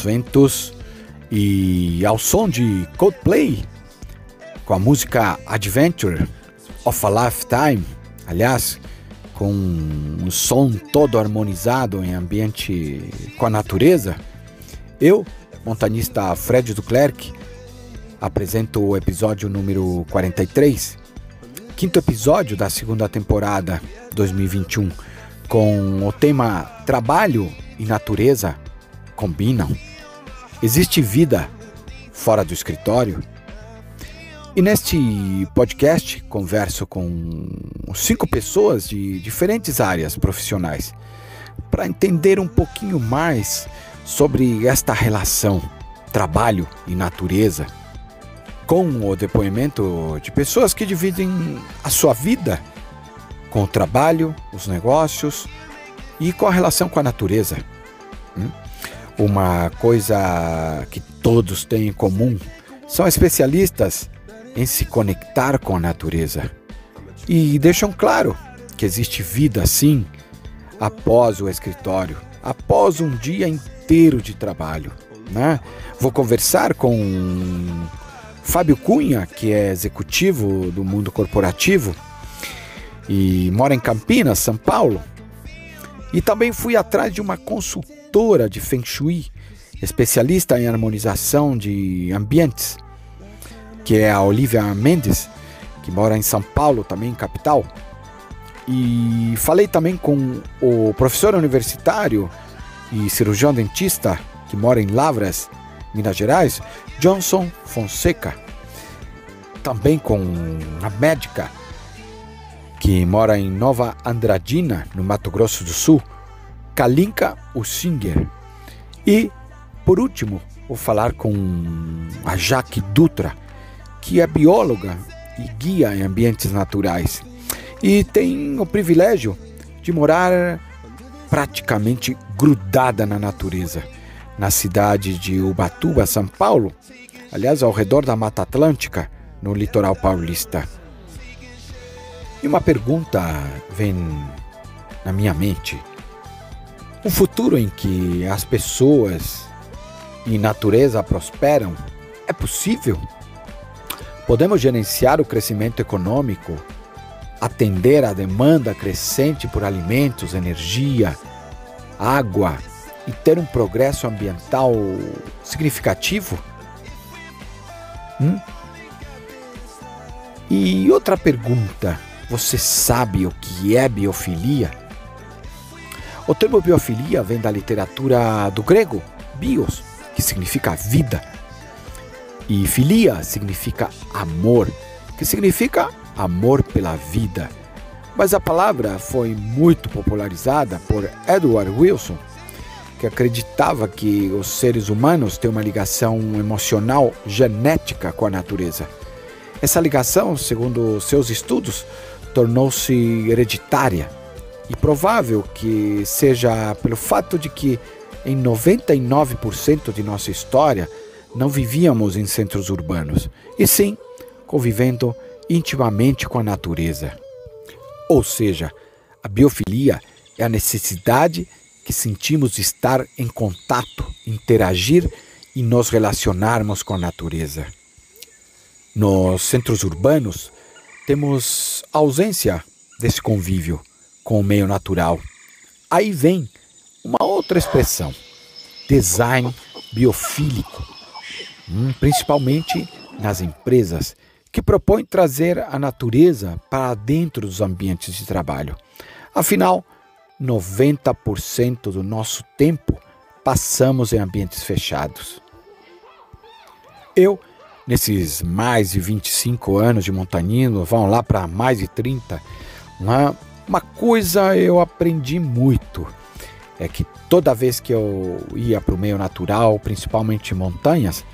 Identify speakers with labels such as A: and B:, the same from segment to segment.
A: ventos e ao som de Coldplay com a música Adventure of a Lifetime, aliás, com um som todo harmonizado em ambiente com a natureza. Eu, montanista Fred Duclerc, apresento o episódio número 43, quinto episódio da segunda temporada 2021, com o tema Trabalho e Natureza combinam. Existe vida fora do escritório? E neste podcast converso com cinco pessoas de diferentes áreas profissionais para entender um pouquinho mais sobre esta relação trabalho e natureza, com o depoimento de pessoas que dividem a sua vida com o trabalho, os negócios e com a relação com a natureza. Hum? Uma coisa que todos têm em comum são especialistas em se conectar com a natureza e deixam claro que existe vida sim após o escritório, após um dia inteiro de trabalho. Né? Vou conversar com Fábio Cunha, que é executivo do mundo corporativo e mora em Campinas, São Paulo. E também fui atrás de uma consultora de Feng Shui, especialista em harmonização de ambientes, que é a Olivia Mendes, que mora em São Paulo, também capital. E falei também com o professor universitário e cirurgião dentista que mora em Lavras, Minas Gerais, Johnson Fonseca. Também com a médica que mora em Nova Andradina, no Mato Grosso do Sul, Kalinka Usinger. E, por último, vou falar com a Jaque Dutra, que é bióloga e guia em ambientes naturais e tem o privilégio de morar praticamente grudada na natureza, na cidade de Ubatuba, São Paulo, aliás, ao redor da Mata Atlântica, no litoral paulista. E uma pergunta vem na minha mente: um futuro em que as pessoas e natureza prosperam é possível? Podemos gerenciar o crescimento econômico, atender à demanda crescente por alimentos, energia, água e ter um progresso ambiental significativo? Hum? E outra pergunta: você sabe o que é biofilia? O termo biofilia vem da literatura do grego bios, que significa vida, e filia significa amor, que significa amor pela vida. Mas a palavra foi muito popularizada por Edward Wilson, que acreditava que os seres humanos têm uma ligação emocional genética com a natureza. Essa ligação, segundo seus estudos, tornou-se hereditária e provável que seja pelo fato de que em 99% de nossa história não vivíamos em centros urbanos, e sim convivendo intimamente com a natureza. Ou seja, a biofilia é a necessidade que sentimos de estar em contato, interagir e nos relacionarmos com a natureza. Nos centros urbanos, temos ausência desse convívio com o meio natural. Aí vem uma outra expressão: design biofílico, hum, principalmente nas empresas que propõe trazer a natureza para dentro dos ambientes de trabalho. Afinal, 90% do nosso tempo passamos em ambientes fechados. Eu, nesses mais de 25 anos de montanhismo, vão lá para mais de 30, uma, uma coisa eu aprendi muito é que toda vez que eu ia para o meio natural, principalmente montanhas,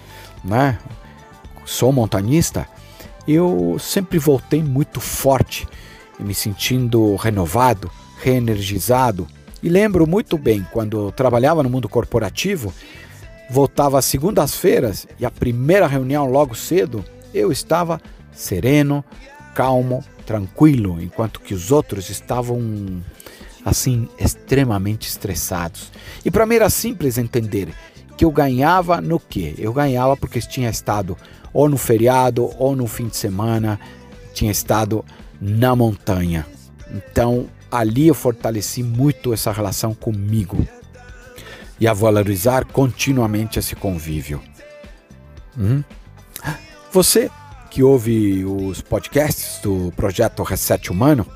A: né, sou montanhista, eu sempre voltei muito forte, me sentindo renovado, reenergizado. E lembro muito bem quando trabalhava no mundo corporativo, voltava às segundas-feiras e a primeira reunião logo cedo, eu estava sereno, calmo, tranquilo, enquanto que os outros estavam assim extremamente estressados. E para mim era simples entender que eu ganhava no quê? Eu ganhava porque tinha estado ou no feriado ou no fim de semana, tinha estado na montanha. Então ali eu fortaleci muito essa relação comigo e a valorizar continuamente esse convívio. Hum? Você que ouve os podcasts do projeto Reset Humano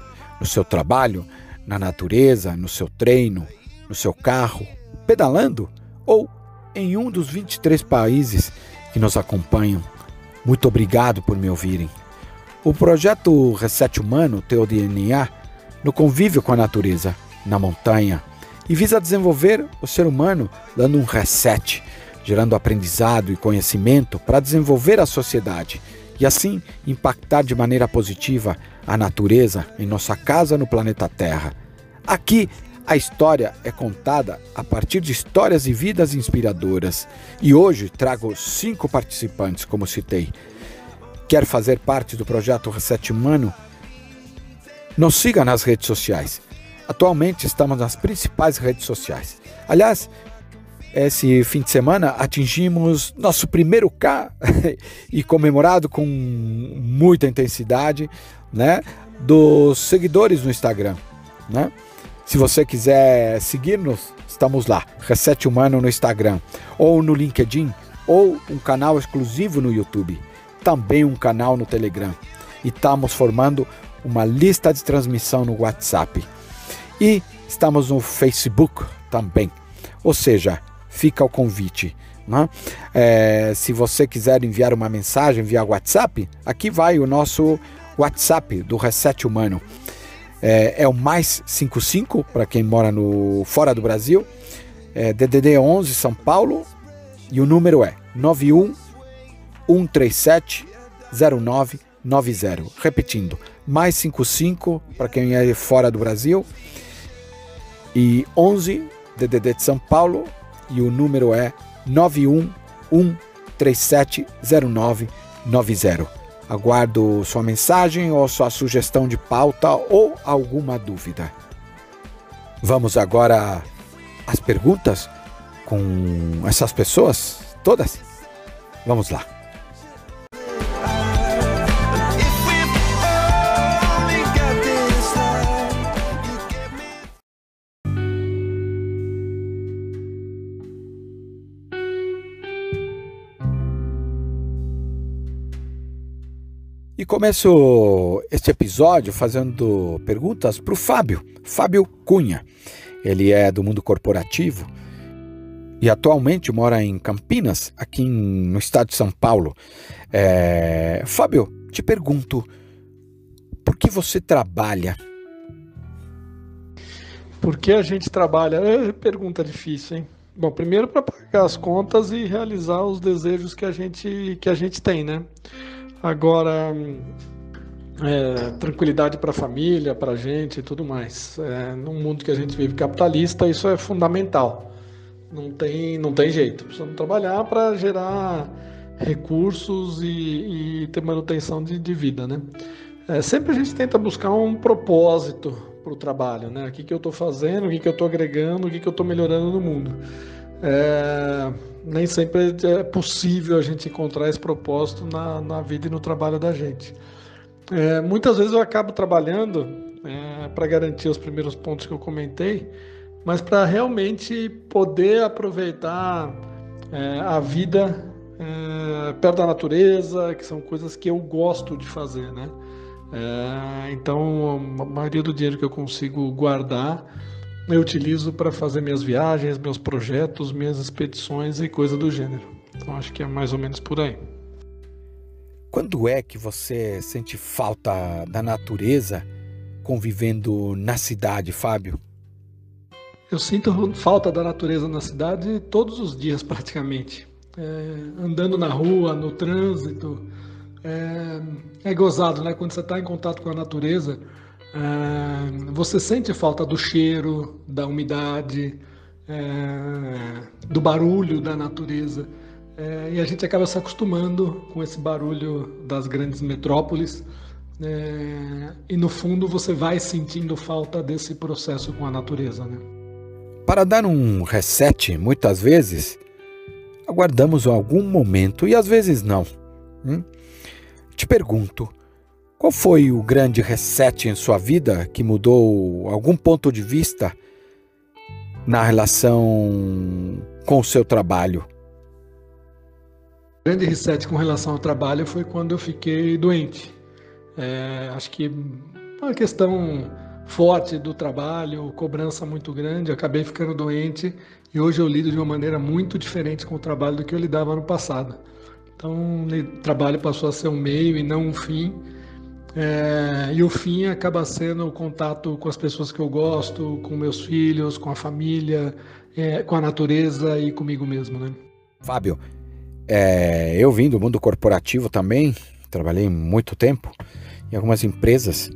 A: no seu trabalho, na natureza, no seu treino, no seu carro, pedalando ou em um dos 23 países que nos acompanham. Muito obrigado por me ouvirem. O projeto Reset Humano tem o DNA no convívio com a natureza, na montanha, e visa desenvolver o ser humano dando um reset, gerando aprendizado e conhecimento para desenvolver a sociedade e assim impactar de maneira positiva a natureza em nossa casa no planeta Terra. Aqui a história é contada a partir de histórias e vidas inspiradoras. E hoje trago cinco participantes, como citei. Quer fazer parte do projeto Reset Humano? Nos siga nas redes sociais. Atualmente estamos nas principais redes sociais. Aliás, esse fim de semana atingimos nosso primeiro K e comemorado com muita intensidade, né, dos seguidores no Instagram, né? Se você quiser seguir-nos, estamos lá, Reset Humano no Instagram, ou no LinkedIn, ou um canal exclusivo no YouTube, também um canal no Telegram. E estamos formando uma lista de transmissão no WhatsApp. E estamos no Facebook também. Ou seja, fica o convite. Né? É, se você quiser enviar uma mensagem via WhatsApp, aqui vai o nosso WhatsApp do Reset Humano. É, é o mais 55 para quem mora no fora do Brasil, é DDD 11 São Paulo e o número é 91 137 0990. Repetindo, mais 55 para quem é fora do Brasil e 11 DDD de São Paulo e o número é 911370990. Aguardo sua mensagem ou sua sugestão de pauta ou alguma dúvida. Vamos agora às perguntas com essas pessoas todas? Vamos lá. E começo este episódio fazendo perguntas para o Fábio, Fábio Cunha. Ele é do mundo corporativo e atualmente mora em Campinas, aqui no estado de São Paulo. É... Fábio, te pergunto, por que você trabalha?
B: Por que a gente trabalha? É pergunta difícil, hein? Bom, primeiro para pagar as contas e realizar os desejos que a gente, que a gente tem, né? Agora, é, tranquilidade para a família, para a gente e tudo mais. É, num mundo que a gente vive capitalista, isso é fundamental. Não tem, não tem jeito. Precisamos trabalhar para gerar recursos e, e, ter manutenção de, de vida, né? É, sempre a gente tenta buscar um propósito para o trabalho, né? O que, que eu estou fazendo, o que, que eu estou agregando, o que, que eu estou melhorando no mundo. É, nem sempre é possível a gente encontrar esse propósito na, na vida e no trabalho da gente. É, muitas vezes eu acabo trabalhando é, para garantir os primeiros pontos que eu comentei, mas para realmente poder aproveitar é, a vida é, perto da natureza, que são coisas que eu gosto de fazer, né? É, então, a maioria do dinheiro que eu consigo guardar eu utilizo para fazer minhas viagens, meus projetos, minhas expedições e coisa do gênero. Então acho que é mais ou menos por aí.
A: Quando é que você sente falta da natureza convivendo na cidade, Fábio?
B: Eu sinto falta da natureza na cidade todos os dias, praticamente. É, andando na rua, no trânsito. É, é gozado, né? Quando você está em contato com a natureza, é, você sente falta do cheiro, da umidade, é, do barulho da natureza. É, e a gente acaba se acostumando com esse barulho das grandes metrópoles, É, e no fundo você vai sentindo falta desse processo com a natureza. Né?
A: Para dar um reset, muitas vezes, aguardamos algum momento e às vezes não. Hum? Te pergunto, qual foi o grande reset em sua vida que mudou algum ponto de vista na relação com o seu trabalho?
B: O grande reset com relação ao trabalho foi quando eu fiquei doente. É, acho que uma questão forte do trabalho, cobrança muito grande, acabei ficando doente e hoje eu lido de uma maneira muito diferente com o trabalho do que eu lidava no passado. Então, o trabalho passou a ser um meio e não um fim. É, e o fim acaba sendo o contato com as pessoas que eu gosto, com meus filhos, com a família, é, com a natureza e comigo mesmo, né?
A: Fábio, é, eu vim do mundo corporativo também, trabalhei muito tempo em algumas empresas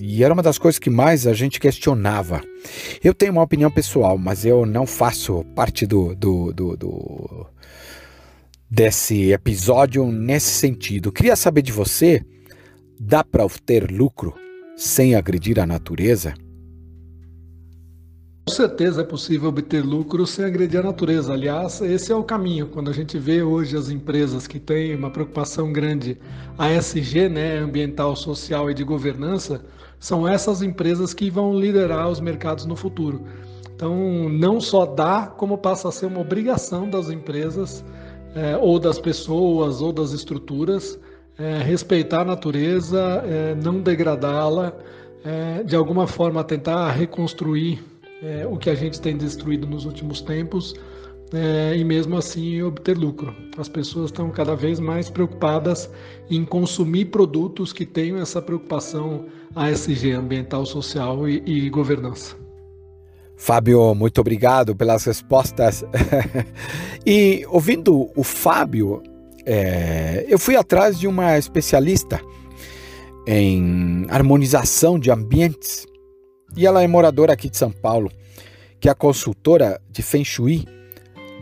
A: e era uma das coisas que mais a gente questionava. Eu tenho uma opinião pessoal, mas eu não faço parte do, do, do, do desse episódio nesse sentido. Queria saber de você, dá para ter lucro sem agredir a natureza?
B: Com certeza é possível obter lucro sem agredir a natureza. Aliás, esse é o caminho. Quando a gente vê hoje as empresas que têm uma preocupação grande ASG, né, ambiental, social e de governança, são essas empresas que vão liderar os mercados no futuro. Então, não só dá, como passa a ser uma obrigação das empresas, é, ou das pessoas, ou das estruturas, é, respeitar a natureza, é, não degradá-la, de alguma forma tentar reconstruir é, o que a gente tem destruído nos últimos tempos é, e mesmo assim obter lucro. As pessoas estão cada vez mais preocupadas em consumir produtos que tenham essa preocupação ASG, ambiental, social e, e governança.
A: Fábio, muito obrigado pelas respostas. e ouvindo o Fábio, é, eu fui atrás de uma especialista em harmonização de ambientes e ela é moradora aqui de São Paulo, que é a consultora de Feng Shui,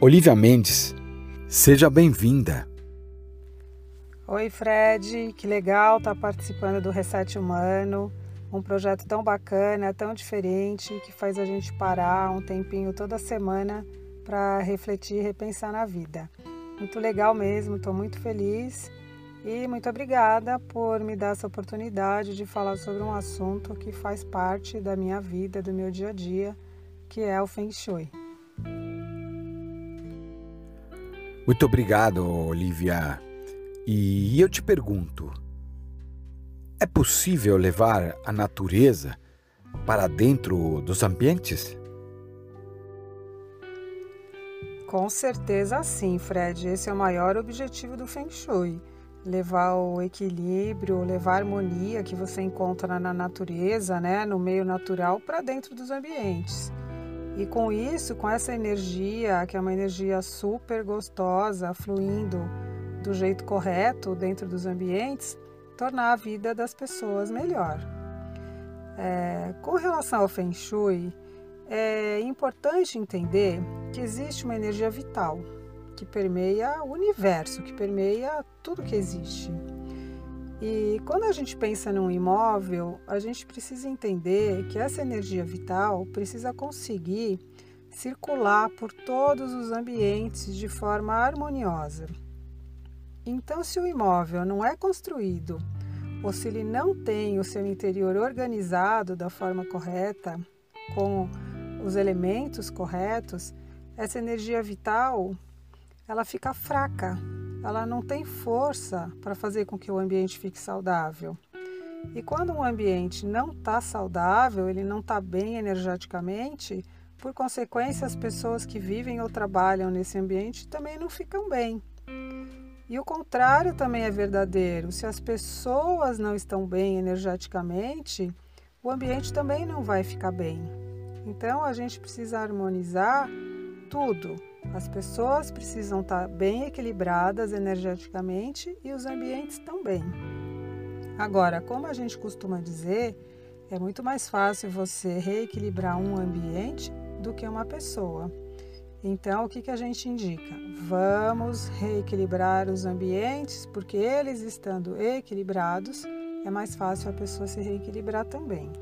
A: Olivia Mendes. Seja bem-vinda.
C: Oi, Fred, que legal estar tá participando do Reset Humano, um projeto tão bacana, tão diferente, que faz a gente parar um tempinho toda semana para refletir e repensar na vida. Muito legal mesmo, estou muito feliz e muito obrigada por me dar essa oportunidade de falar sobre um assunto que faz parte da minha vida, do meu dia a dia, que é o Feng Shui.
A: Muito obrigado, Olivia. E eu te pergunto: é possível levar a natureza para dentro dos ambientes?
C: Com certeza sim, Fred. Esse é o maior objetivo do Feng Shui levar o equilíbrio, levar a harmonia que você encontra na natureza, né, no meio natural, para dentro dos ambientes. E com isso, com essa energia, que é uma energia super gostosa, fluindo do jeito correto dentro dos ambientes, tornar a vida das pessoas melhor. É, com relação ao Feng Shui, é importante entender que existe uma energia vital, que permeia o universo, que permeia tudo que existe. E quando a gente pensa num imóvel, a gente precisa entender que essa energia vital precisa conseguir circular por todos os ambientes de forma harmoniosa. Então, se o imóvel não é construído ou se ele não tem o seu interior organizado da forma correta, com os elementos corretos, essa energia vital ela fica fraca, ela não tem força para fazer com que o ambiente fique saudável. E quando um ambiente não está saudável, ele não está bem energeticamente, por consequência, as pessoas que vivem ou trabalham nesse ambiente também não ficam bem. E o contrário também é verdadeiro. Se as pessoas não estão bem energeticamente, o ambiente também não vai ficar bem. Então a gente precisa harmonizar tudo, as pessoas precisam estar bem equilibradas energeticamente e os ambientes também. Agora, como a gente costuma dizer, é muito mais fácil você reequilibrar um ambiente do que uma pessoa. Então, o que, que a gente indica? Vamos reequilibrar os ambientes, porque eles estando equilibrados, é mais fácil a pessoa se reequilibrar também.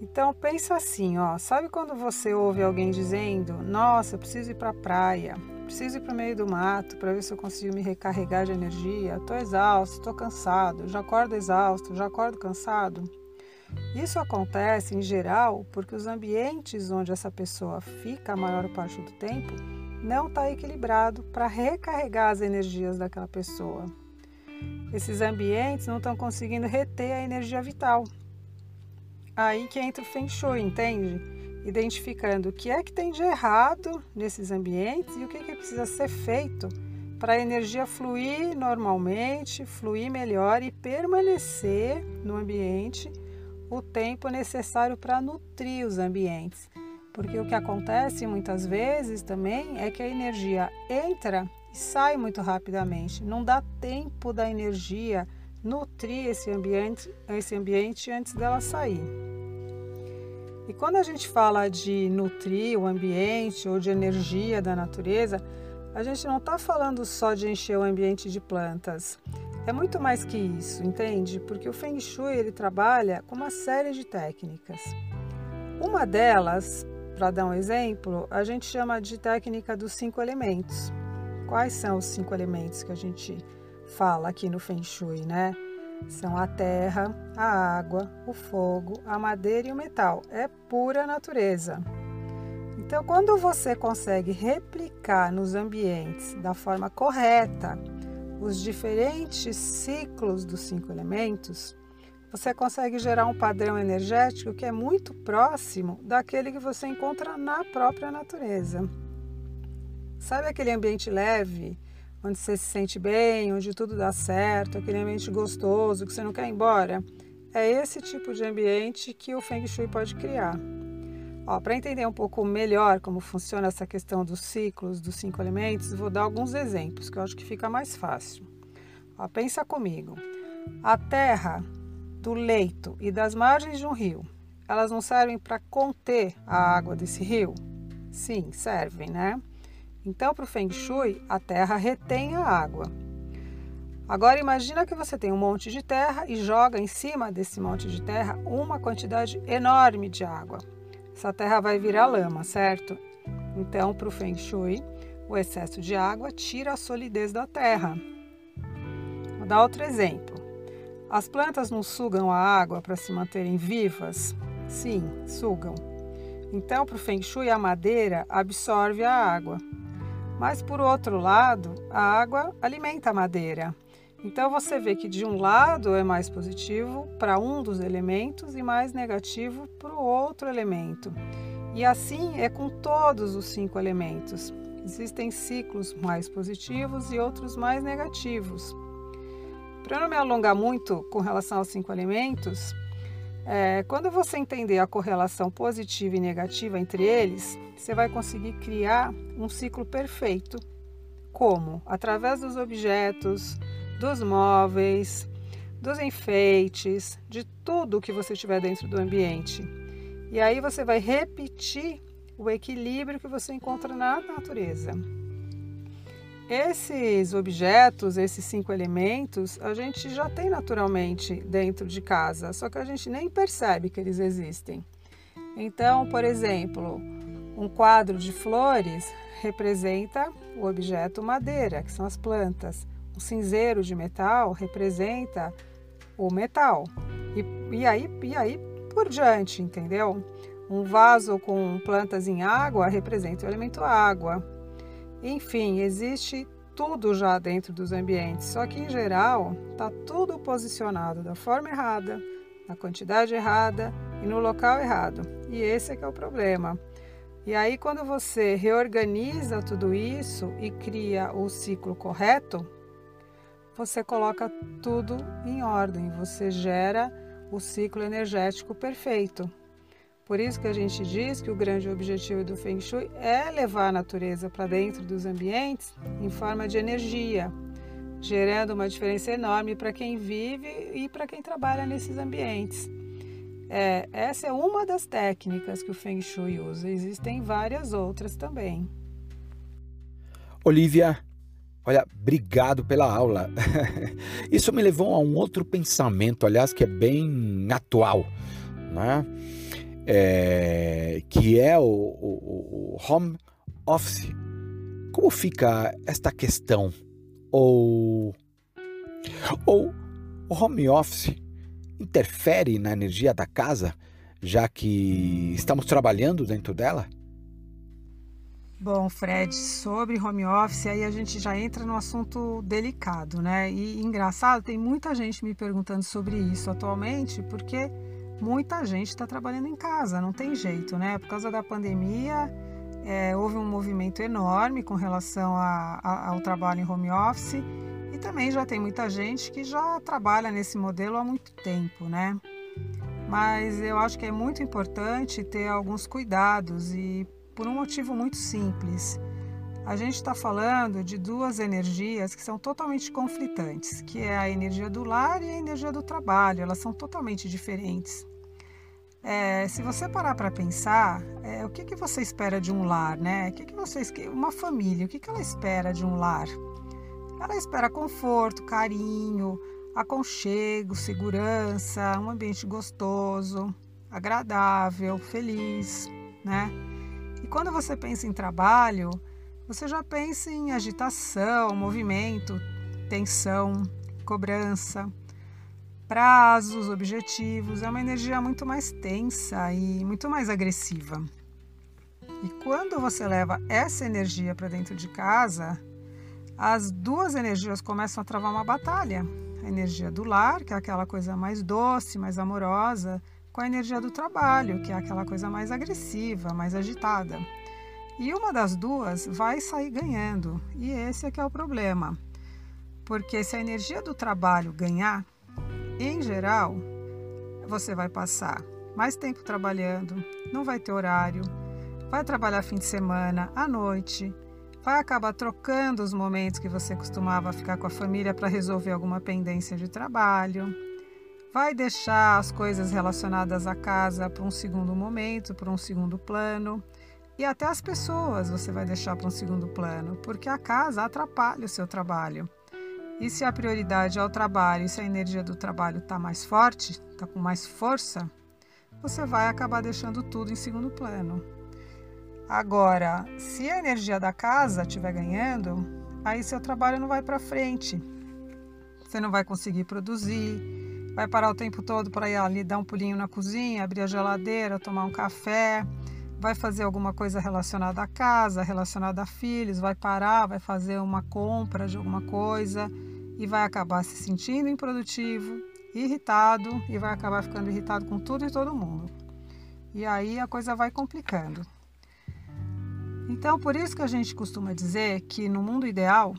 C: Então pensa assim, ó, sabe quando você ouve alguém dizendo: "Nossa, eu preciso ir para a praia, preciso ir para o meio do mato para ver se eu consigo me recarregar de energia. Estou exausto, estou cansado, já acordo exausto, já acordo cansado". Isso acontece em geral porque os ambientes onde essa pessoa fica a maior parte do tempo não está equilibrado para recarregar as energias daquela pessoa. Esses ambientes não estão conseguindo reter a energia vital. Aí que entra o Feng Shui, entende? Identificando o que é que tem de errado nesses ambientes e o que, que precisa ser feito para a energia fluir normalmente, fluir melhor e permanecer no ambiente o tempo necessário para nutrir os ambientes. Porque o que acontece muitas vezes também é que a energia entra e sai muito rapidamente. Não dá tempo da energia nutrir esse ambiente, esse ambiente antes dela sair. E quando a gente fala de nutrir o ambiente ou de energia da natureza, a gente não está falando só de encher o ambiente de plantas. É muito mais que isso, entende? Porque o Feng Shui ele trabalha com uma série de técnicas. Uma delas, para dar um exemplo, a gente chama de técnica dos cinco elementos. Quais são os cinco elementos que a gente fala aqui no Feng Shui, né? São a terra, a água, o fogo, a madeira e o metal. É pura natureza. Então, quando você consegue replicar nos ambientes da forma correta os diferentes ciclos dos cinco elementos, você consegue gerar um padrão energético que é muito próximo daquele que você encontra na própria natureza. Sabe aquele ambiente leve, onde você se sente bem, onde tudo dá certo, aquele ambiente gostoso que você não quer ir embora. É esse tipo de ambiente que o Feng Shui pode criar. Para entender um pouco melhor como funciona essa questão dos ciclos, dos cinco elementos, vou dar alguns exemplos que eu acho que fica mais fácil. Ó, pensa comigo. A terra do leito e das margens de um rio, elas não servem para conter a água desse rio? Sim, servem, né? Então, para o Feng Shui, a terra retém a água. Agora imagina que você tem um monte de terra e joga em cima desse monte de terra uma quantidade enorme de água. Essa terra vai virar lama, certo? Então, para o Feng Shui, o excesso de água tira a solidez da terra. Vou dar outro exemplo. As plantas não sugam a água para se manterem vivas? Sim, sugam. Então, para o Feng Shui, a madeira absorve a água. Mas por outro lado, a água alimenta a madeira. Então você vê que de um lado é mais positivo para um dos elementos e mais negativo para o outro elemento. E assim é com todos os cinco elementos. Existem ciclos mais positivos e outros mais negativos. Para não me alongar muito com relação aos cinco elementos, é, quando você entender a correlação positiva e negativa entre eles, você vai conseguir criar um ciclo perfeito. Como? Através dos objetos, dos móveis, dos enfeites, de tudo que você tiver dentro do ambiente. E aí você vai repetir o equilíbrio que você encontra na natureza. Esses objetos, esses cinco elementos, a gente já tem naturalmente dentro de casa, só que a gente nem percebe que eles existem. Então, por exemplo, um quadro de flores representa o objeto madeira, que são as plantas. Um cinzeiro de metal representa o metal. E, e, aí, e aí por diante, entendeu? Um vaso com plantas em água representa o elemento água. Enfim, existe tudo já dentro dos ambientes, só que em geral está tudo posicionado da forma errada, na quantidade errada e no local errado. E esse é que é o problema. E aí quando você reorganiza tudo isso e cria o ciclo correto, você coloca tudo em ordem, você gera o ciclo energético perfeito. Por isso que a gente diz que o grande objetivo do Feng Shui é levar a natureza para dentro dos ambientes em forma de energia, gerando uma diferença enorme para quem vive e para quem trabalha nesses ambientes. É, essa é uma das técnicas que o Feng Shui usa. Existem várias outras também.
A: Olivia, Olha, obrigado pela aula. Isso me levou a um outro pensamento, aliás, que é bem atual, né? É, que é o, o, o home office. Como fica esta questão? Ou, ou o home office interfere na energia da casa, já que estamos trabalhando dentro dela?
C: Bom, Fred, sobre home office, aí a gente já entra no assunto delicado, né? E engraçado, tem muita gente me perguntando sobre isso atualmente, porque muita gente está trabalhando em casa, não tem jeito, né? Por causa da pandemia, é, houve um movimento enorme com relação a, a, ao trabalho em home office e também já tem muita gente que já trabalha nesse modelo há muito tempo, né? Mas eu acho que é muito importante ter alguns cuidados e por um motivo muito simples. A gente está falando de duas energias que são totalmente conflitantes, que é a energia do lar e a energia do trabalho. Elas são totalmente diferentes. É, se você parar para pensar, é, o que, que você espera de um lar, né? O que, que uma família, o que, que ela espera de um lar? Ela espera conforto, carinho, aconchego, segurança, um ambiente gostoso, agradável, feliz, né? E quando você pensa em trabalho, você já pensa em agitação, movimento, tensão, cobrança, prazos, objetivos. É uma energia muito mais tensa e muito mais agressiva. E quando você leva essa energia para dentro de casa, as duas energias começam a travar uma batalha. A energia do lar, que é aquela coisa mais doce, mais amorosa, com a energia do trabalho, que é aquela coisa mais agressiva, mais agitada. E uma das duas vai sair ganhando, e esse é que é o problema. Porque se a energia do trabalho ganhar, em geral, você vai passar mais tempo trabalhando, não vai ter horário, vai trabalhar fim de semana, à noite, vai acabar trocando os momentos que você costumava ficar com a família para resolver alguma pendência de trabalho vai deixar as coisas relacionadas à casa para um segundo momento, para um segundo plano. E até as pessoas você vai deixar para um segundo plano, porque a casa atrapalha o seu trabalho. E se a prioridade é o trabalho e se a energia do trabalho está mais forte, está com mais força, você vai acabar deixando tudo em segundo plano. Agora, se a energia da casa estiver ganhando, aí seu trabalho não vai para frente. Você não vai conseguir produzir, vai parar o tempo todo para ir ali dar um pulinho na cozinha, abrir a geladeira, tomar um café, vai fazer alguma coisa relacionada à casa, relacionada a filhos, vai parar, vai fazer uma compra de alguma coisa e vai acabar se sentindo improdutivo, irritado e vai acabar ficando irritado com tudo e todo mundo. E aí a coisa vai complicando. Então, por isso que a gente costuma dizer que no mundo ideal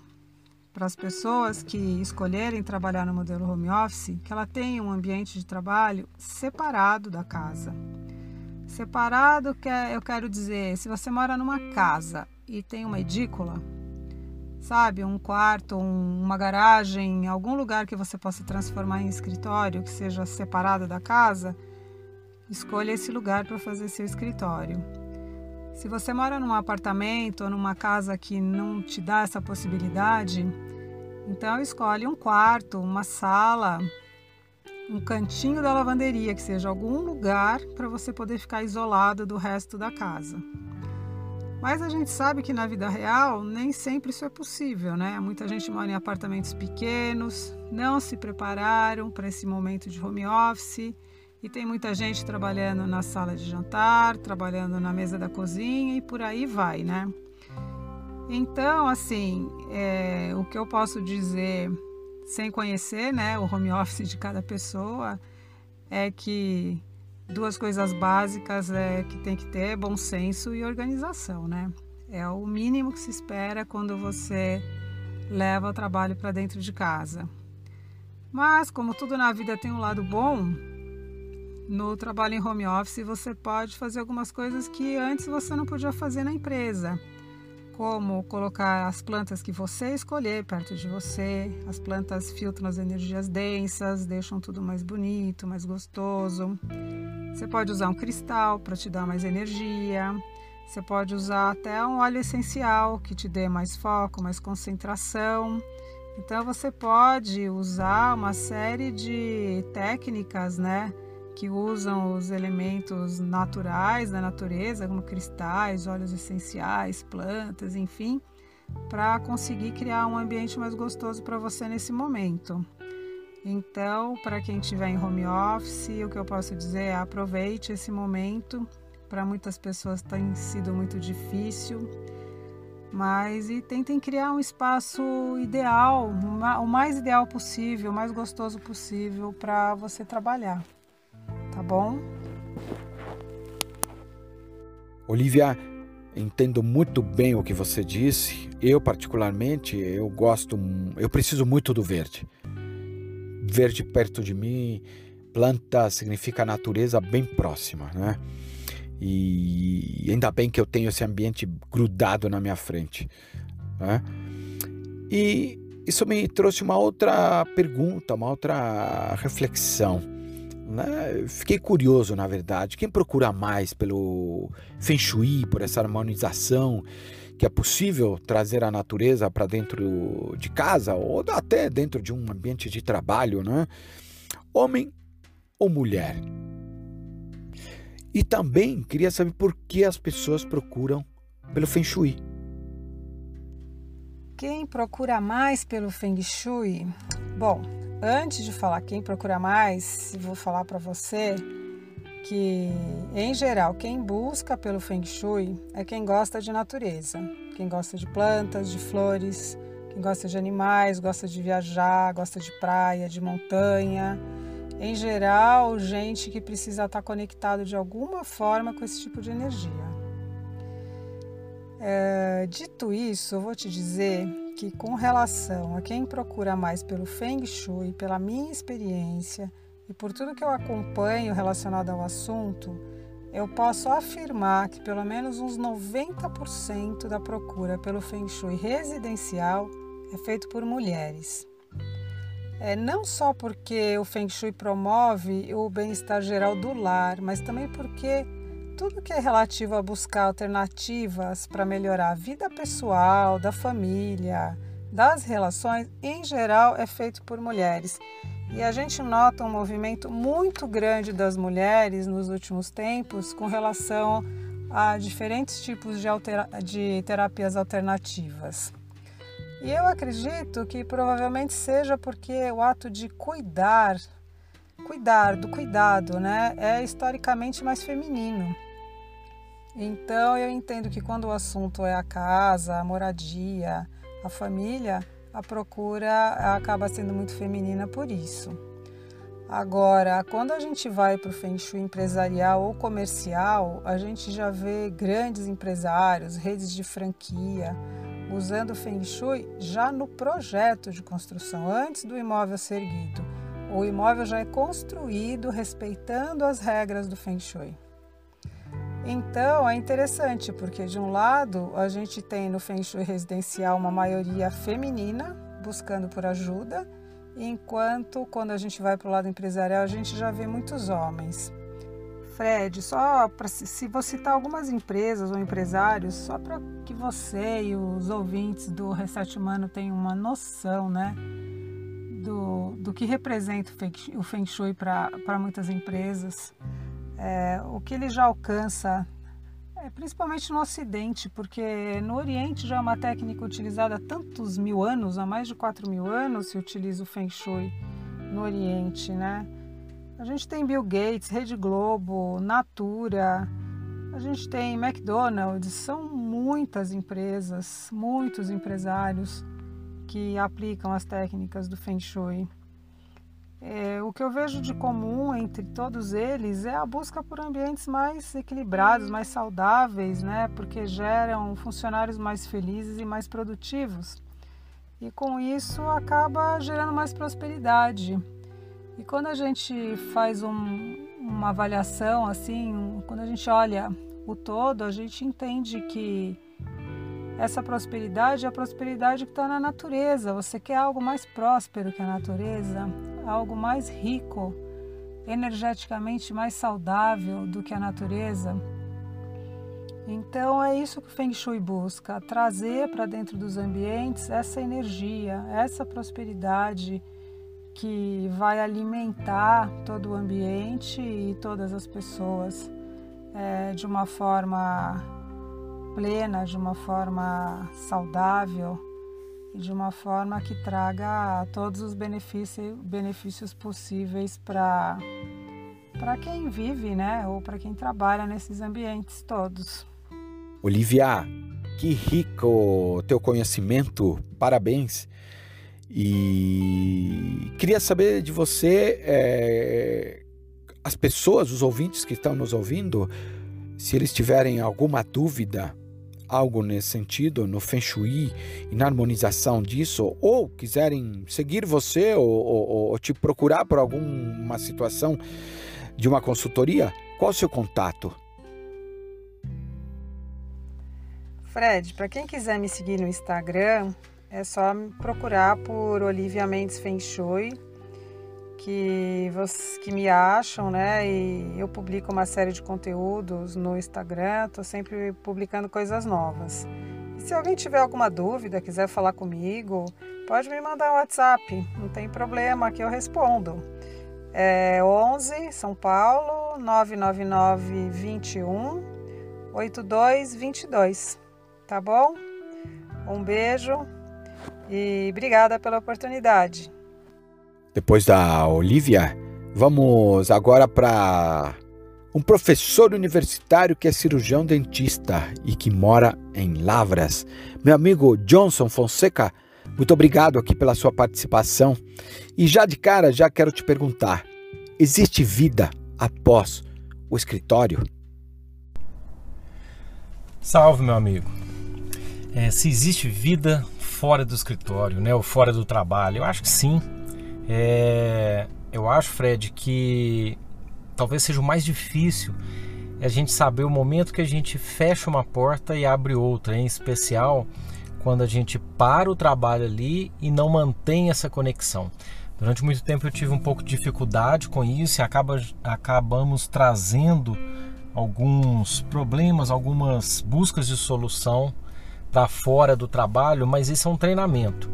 C: para as pessoas que escolherem trabalhar no modelo home office, que ela tenha um ambiente de trabalho separado da casa. Separado, que é, eu quero dizer, se você mora numa casa e tem uma edícula, sabe, um quarto, um, uma garagem, algum lugar que você possa transformar em escritório, que seja separado da casa, escolha esse lugar para fazer seu escritório. Se você mora num apartamento ou numa casa que não te dá essa possibilidade, então escolhe um quarto, uma sala, um cantinho da lavanderia, que seja algum lugar para você poder ficar isolado do resto da casa. Mas a gente sabe que na vida real nem sempre isso é possível, né? Muita gente mora em apartamentos pequenos, não se prepararam para esse momento de home office e tem muita gente trabalhando na sala de jantar, trabalhando na mesa da cozinha e por aí vai, né? Então, assim, é, o que eu posso dizer sem conhecer né, o home office de cada pessoa é que duas coisas básicas é que tem que ter bom senso e organização, né? É o mínimo que se espera quando você leva o trabalho para dentro de casa. Mas, como tudo na vida tem um lado bom, no trabalho em home office você pode fazer algumas coisas que antes você não podia fazer na empresa, como colocar as plantas que você escolher perto de você. As plantas filtram as energias densas, deixam tudo mais bonito, mais gostoso. Você pode usar um cristal para te dar mais energia. Você pode usar até um óleo essencial que te dê mais foco, mais concentração. Então você pode usar uma série de técnicas, né, que usam os elementos naturais da natureza, como cristais, óleos essenciais, plantas, enfim, para conseguir criar um ambiente mais gostoso para você nesse momento. Então, para quem estiver em home office, o que eu posso dizer é aproveite esse momento. Para muitas pessoas tem sido muito difícil, mas e tentem criar um espaço ideal, o mais ideal possível, o mais gostoso possível para você trabalhar. Tá bom?
A: Olivia, entendo muito bem o que você disse. Eu particularmente, eu gosto, eu preciso muito do verde verde perto de mim, planta significa natureza bem próxima, né? E ainda bem que eu tenho esse ambiente grudado na minha frente. Né? E isso me trouxe uma outra pergunta, uma outra reflexão. Né? Fiquei curioso, na verdade. Quem procura mais pelo Feng Shui, por essa harmonização que é possível trazer a natureza para dentro de casa ou até dentro de um ambiente de trabalho, né? Homem ou mulher? E também queria saber por que as pessoas procuram pelo Feng Shui.
C: Quem procura mais pelo Feng Shui? Bom, antes de falar quem procura mais, vou falar para você que, em geral, quem busca pelo Feng Shui é quem gosta de natureza, quem gosta de plantas, de flores, quem gosta de animais, gosta de viajar, gosta de praia, de montanha. Em geral, gente que precisa estar conectado de alguma forma com esse tipo de energia. É, dito isso, eu vou te dizer que, com relação a quem procura mais pelo Feng Shui, pela minha experiência, e por tudo que eu acompanho relacionado ao assunto, eu posso afirmar que pelo menos uns 90% da procura pelo Feng Shui residencial é feito por mulheres. É, não só porque o Feng Shui promove o bem-estar geral do lar, mas também porque tudo que é relativo a buscar alternativas para melhorar a vida pessoal, da família, das relações, em geral é feito por mulheres. E a gente nota um movimento muito grande das mulheres nos últimos tempos com relação a diferentes tipos de, de terapias alternativas. E eu acredito que provavelmente seja porque o ato de cuidar, cuidar do cuidado, né, é historicamente mais feminino. Então eu entendo que quando o assunto é a casa, a moradia, a família, a procura acaba sendo muito feminina por isso. Agora, quando a gente vai para o Feng Shui empresarial ou comercial, a gente já vê grandes empresários, redes de franquia, usando o Feng Shui já no projeto de construção, antes do imóvel ser erguido. O imóvel já é construído respeitando as regras do Feng Shui. Então é interessante porque de um lado a gente tem no Feng Shui residencial uma maioria feminina buscando por ajuda, enquanto quando a gente vai para o lado empresarial a gente já vê muitos homens. Fred, só para se vou citar algumas empresas ou empresários, só para que você e os ouvintes do Reset Humano tenham uma noção, né, do, do que representa o Feng Shui para muitas empresas é, o que ele já alcança, é, principalmente no Ocidente, porque no Oriente já é uma técnica utilizada há tantos mil anos, há mais de 4 mil anos se utiliza o Feng Shui no Oriente, né? A gente tem Bill Gates, Rede Globo, Natura, a gente tem McDonald's, são muitas empresas, muitos empresários que aplicam as técnicas do Feng Shui. É, o que eu vejo de comum entre todos eles é a busca por ambientes mais equilibrados, mais saudáveis, né? porque geram funcionários mais felizes e mais produtivos. E com isso acaba gerando mais prosperidade. E quando a gente faz um, uma avaliação assim, um, quando a gente olha o todo, a gente entende que essa prosperidade é a prosperidade que está na natureza. Você quer algo mais próspero que a natureza? Algo mais rico, energeticamente mais saudável do que a natureza. Então é isso que o Feng Shui busca, trazer para dentro dos ambientes essa energia, essa prosperidade que vai alimentar todo o ambiente e todas as pessoas é, de uma forma plena, de uma forma saudável de uma forma que traga todos os benefícios, benefícios possíveis para quem vive, né, ou para quem trabalha nesses ambientes todos.
A: Olivia, que rico teu conhecimento, parabéns. E queria saber de você, é, as pessoas, os ouvintes que estão nos ouvindo, se eles tiverem alguma dúvida, algo nesse sentido, no Feng Shui e na harmonização disso, ou quiserem seguir você ou, ou, ou te procurar por alguma situação de uma consultoria, qual o seu contato?
C: Fred, para quem quiser me seguir no Instagram, é só procurar por Olivia Mendes Feng Shui, que, que me acham, né? E eu publico uma série de conteúdos no Instagram, estou sempre publicando coisas novas. E se alguém tiver alguma dúvida, quiser falar comigo, pode me mandar um WhatsApp, não tem problema, que eu respondo. É 11 São Paulo 999 21 8222 tá bom? Um beijo e obrigada pela oportunidade.
A: Depois da Olivia, vamos agora para um professor universitário que é cirurgião dentista e que mora em Lavras. Meu amigo Johnson Fonseca, muito obrigado aqui pela sua participação. E já de cara, já quero te perguntar: existe vida após o escritório?
D: Salve, meu amigo é, se existe vida fora do escritório, né, ou fora do trabalho. Eu acho que sim. É, eu acho, Fred, que talvez seja o mais difícil a gente saber o momento que a gente fecha uma porta e abre outra, em especial quando a gente para o trabalho ali e não mantém essa conexão. Durante muito tempo eu tive um pouco de dificuldade com isso e acaba, acabamos trazendo alguns problemas, algumas buscas de solução para fora do trabalho, mas isso é um treinamento.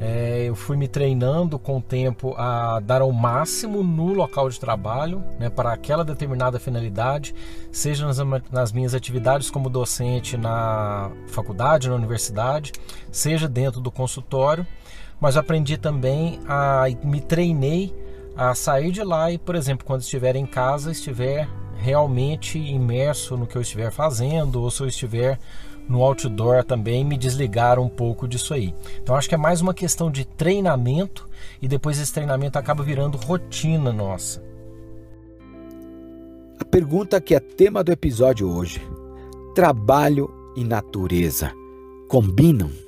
D: É, eu fui me treinando com o tempo a dar o máximo no local de trabalho, né, para aquela determinada finalidade, seja nas, nas, minhas atividades como docente na faculdade, na universidade, seja dentro do consultório, mas aprendi também a me treinei a sair de lá e, por exemplo, quando estiver em casa, estiver realmente imerso no que eu estiver fazendo, ou se eu estiver no outdoor também me desligaram um pouco disso aí. Então acho que é mais uma questão de treinamento e depois esse treinamento acaba virando rotina nossa.
A: A pergunta que é tema do episódio hoje: trabalho e natureza combinam?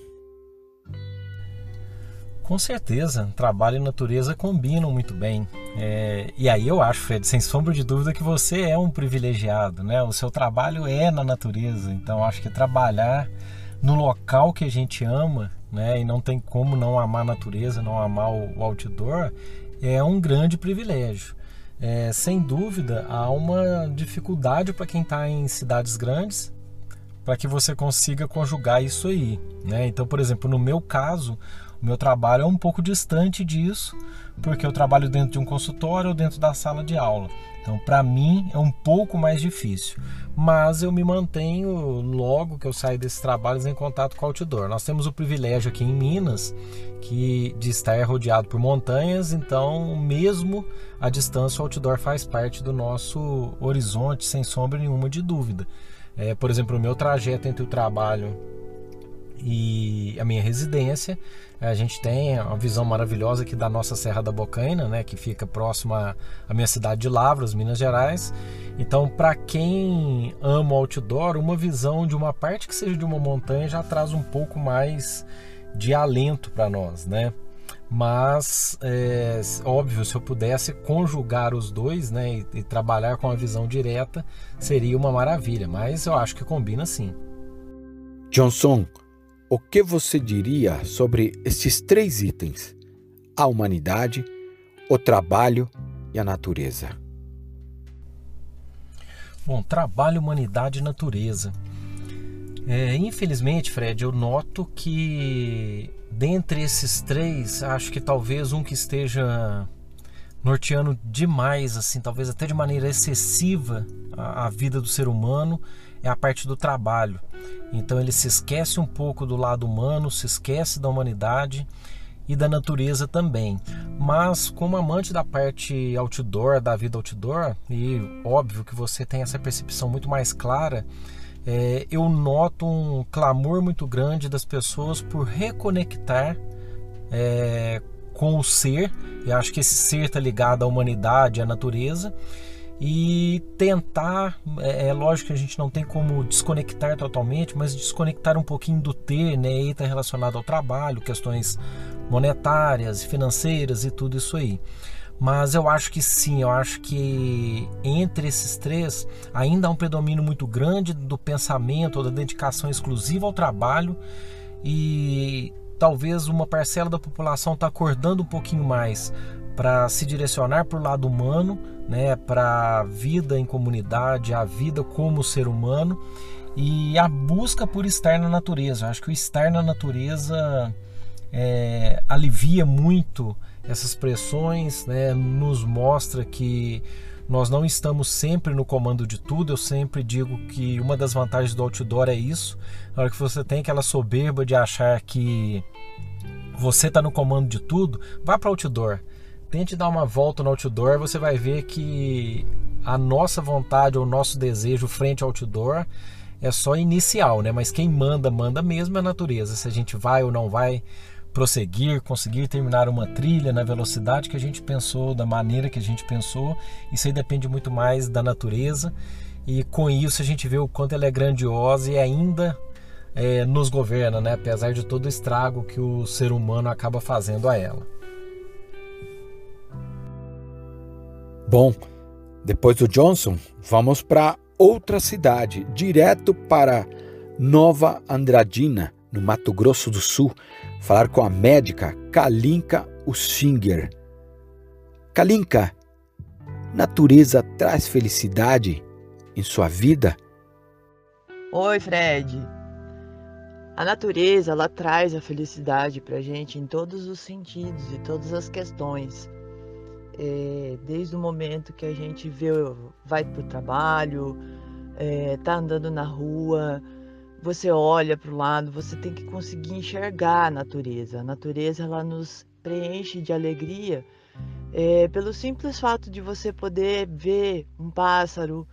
D: Com certeza, trabalho e natureza combinam muito bem. É, e aí eu acho, Fred, sem sombra de dúvida, que você é um privilegiado, né? O seu trabalho é na natureza, então acho que trabalhar no local que a gente ama, né? E não tem como não amar a natureza, não amar o outdoor, é um grande privilégio. É, sem dúvida, há uma dificuldade para quem está em cidades grandes para que você consiga conjugar isso aí. Né? Então, por exemplo, no meu caso, o meu trabalho é um pouco distante disso, porque eu trabalho dentro de um consultório ou dentro da sala de aula. Então, para mim é um pouco mais difícil, mas eu me mantenho logo que eu saio desses trabalhos em contato com o outdoor. Nós temos o privilégio aqui em Minas que de estar rodeado por montanhas, então mesmo a distância o outdoor faz parte do nosso horizonte sem sombra nenhuma de dúvida. É, por exemplo, o meu trajeto entre o trabalho e a minha residência. A gente tem uma visão maravilhosa aqui da nossa Serra da Bocaina, né, que fica próxima à minha cidade de Lavras, Minas Gerais. Então, para quem ama o outdoor, uma visão de uma parte que seja de uma montanha já traz um pouco mais de alento para nós, né? Mas, é, óbvio, se eu pudesse conjugar os dois né, e, e trabalhar com a visão direta, seria uma maravilha. Mas eu acho que combina sim.
A: Johnson, o que você diria sobre esses três itens: a humanidade, o trabalho e a natureza?
D: Bom, trabalho, humanidade e natureza. É, infelizmente, Fred, eu noto que dentre esses três, acho que talvez um que esteja norteando demais, assim, talvez até de maneira excessiva a, a vida do ser humano é a parte do trabalho. Então ele se esquece um pouco do lado humano, se esquece da humanidade e da natureza também. Mas como amante da parte outdoor, da vida outdoor, e óbvio que você tem essa percepção muito mais clara, é, eu noto um clamor muito grande das pessoas por reconectar é, com o ser. Eu acho que esse ser está ligado à humanidade, à natureza. E tentar, é, é, lógico que a gente não tem como desconectar totalmente, mas desconectar um pouquinho do ter, né? E está relacionado ao trabalho, questões monetárias, financeiras e tudo isso aí. Mas eu acho que sim, eu acho que entre esses três ainda há um predomínio muito grande do pensamento, da dedicação exclusiva ao trabalho e talvez uma parcela da população está acordando um pouquinho mais para se direcionar para o lado humano, né, para a vida em comunidade, a vida como ser humano e a busca por estar na natureza. Eu acho que o estar na natureza é, alivia muito essas pressões, né, nos mostra que nós não estamos sempre no comando de tudo. Eu sempre digo que uma das vantagens do outdoor é isso. Na hora que você tem aquela soberba de achar que você está no comando de tudo, vá para outdoor. Tente dar uma volta no outdoor, você vai ver que a nossa vontade ou nosso desejo frente ao outdoor é só inicial, né? Mas quem manda, manda mesmo é a natureza. Se a gente vai ou não vai, prosseguir, conseguir terminar uma trilha na velocidade que a gente pensou, da maneira que a gente pensou. Isso aí depende muito mais da natureza e com isso a gente vê o quanto ela é grandiosa e ainda é, nos governa, né? apesar de todo o estrago que o ser humano acaba fazendo a ela.
A: Bom, depois do Johnson, vamos para outra cidade, direto para Nova Andradina, no Mato Grosso do Sul, falar com a médica Kalinka Usinger. Kalinka, natureza traz felicidade em sua vida?
E: Oi, Fred. A natureza ela traz a felicidade para gente em todos os sentidos e todas as questões. É, desde o momento que a gente vê, vai para o trabalho, é, tá andando na rua, você olha para o lado, você tem que conseguir enxergar a natureza. A natureza ela nos preenche de alegria é, pelo simples fato de você poder ver um pássaro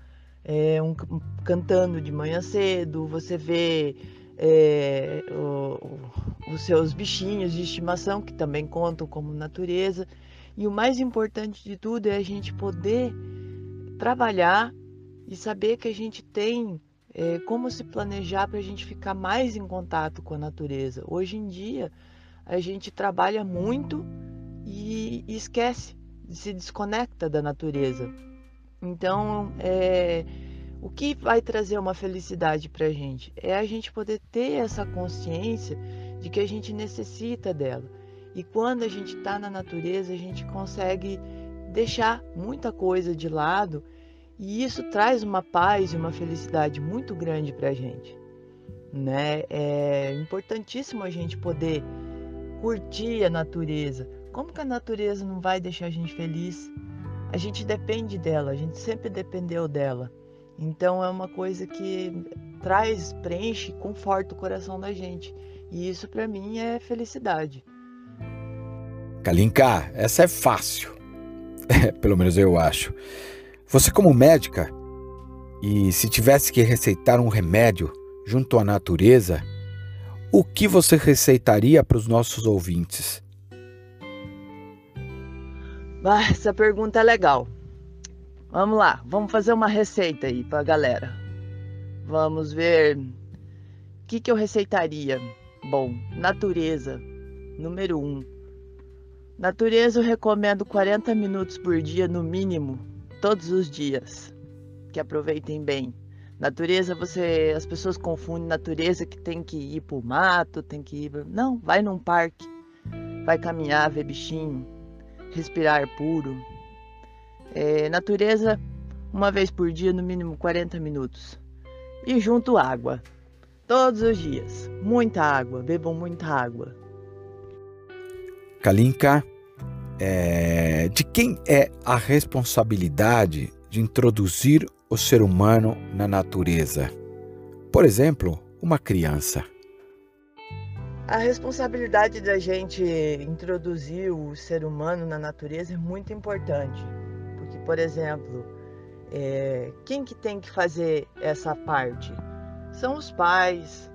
E: é, um, cantando de manhã cedo, você vê é, o, os seus bichinhos de estimação que também contam como natureza. E o mais importante de tudo é a gente poder trabalhar e saber que a gente tem é, como se planejar para a gente ficar mais em contato com a natureza. Hoje em dia, a gente trabalha muito e, esquece, se desconecta da natureza. Então, é, o que vai trazer uma felicidade para a gente? É a gente poder ter essa consciência de que a gente necessita dela. E quando a gente está na natureza, a gente consegue deixar muita coisa de lado e isso traz uma paz e uma felicidade muito grande para a gente. Né? É importantíssimo a gente poder curtir a natureza. Como que a natureza não vai deixar a gente feliz? A gente depende dela, a gente sempre dependeu dela. Então é uma coisa que traz, preenche, conforta o coração da gente. E isso para mim é felicidade.
A: Kalinka, essa é fácil. Pelo menos eu acho. Você, como médica, e se tivesse que receitar um remédio junto à natureza, o que você receitaria para os nossos ouvintes?
E: Essa pergunta é legal. Vamos lá, vamos fazer uma receita aí para a galera. Vamos ver o que, que eu receitaria. Bom, natureza, número um. Natureza eu recomendo 40 minutos por dia no mínimo todos os dias. Que aproveitem bem. Natureza, você, as pessoas confundem natureza que tem que ir pro mato, tem que ir, não, vai num parque, vai caminhar, ver bichinho, respirar ar puro. É, natureza, uma vez por dia, no mínimo 40 minutos. E junto água. todos os dias. Muita água, bebam muita água.
A: Kalinka, é, de quem é a responsabilidade de introduzir o ser humano na natureza? Por exemplo, uma criança.
E: A responsabilidade da gente introduzir o ser humano na natureza é muito importante. Porque, por exemplo, é, quem que tem que fazer essa parte? São os pais,